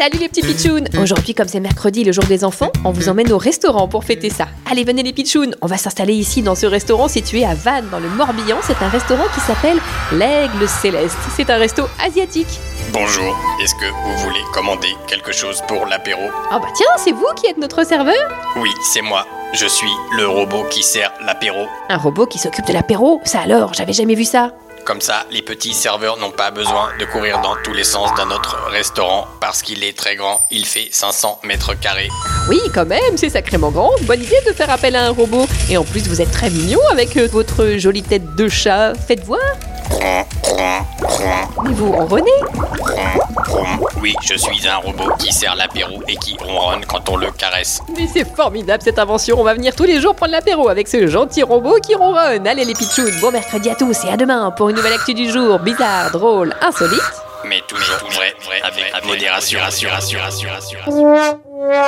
Salut les petits pitchouns Aujourd'hui, comme c'est mercredi, le jour des enfants, on vous emmène au restaurant pour fêter ça. Allez, venez les pitchouns On va s'installer ici dans ce restaurant situé à Vannes, dans le Morbihan. C'est un restaurant qui s'appelle l'Aigle Céleste. C'est un resto asiatique. Bonjour, est-ce que vous voulez commander quelque chose pour l'apéro? Ah bah tiens, c'est vous qui êtes notre serveur Oui, c'est moi. Je suis le robot qui sert l'apéro. Un robot qui s'occupe de l'apéro Ça alors, j'avais jamais vu ça. Comme ça, les petits serveurs n'ont pas besoin de courir dans tous les sens d'un autre restaurant parce qu'il est très grand. Il fait 500 mètres carrés. Oui, quand même, c'est sacrément grand. Bonne idée de faire appel à un robot. Et en plus, vous êtes très mignon avec euh, votre jolie tête de chat. Faites voir. Mais vous ronronnez. Oui, je suis un robot qui sert l'apéro et qui ronronne quand on le caresse. Mais c'est formidable cette invention, on va venir tous les jours prendre l'apéro avec ce gentil robot qui ronronne. Allez les pitchounes, bon mercredi à tous et à demain pour une nouvelle actu du jour, bizarre, drôle, insolite. Mais toujours, tout vrai, vrai, avec, modération, modération, modération, modération.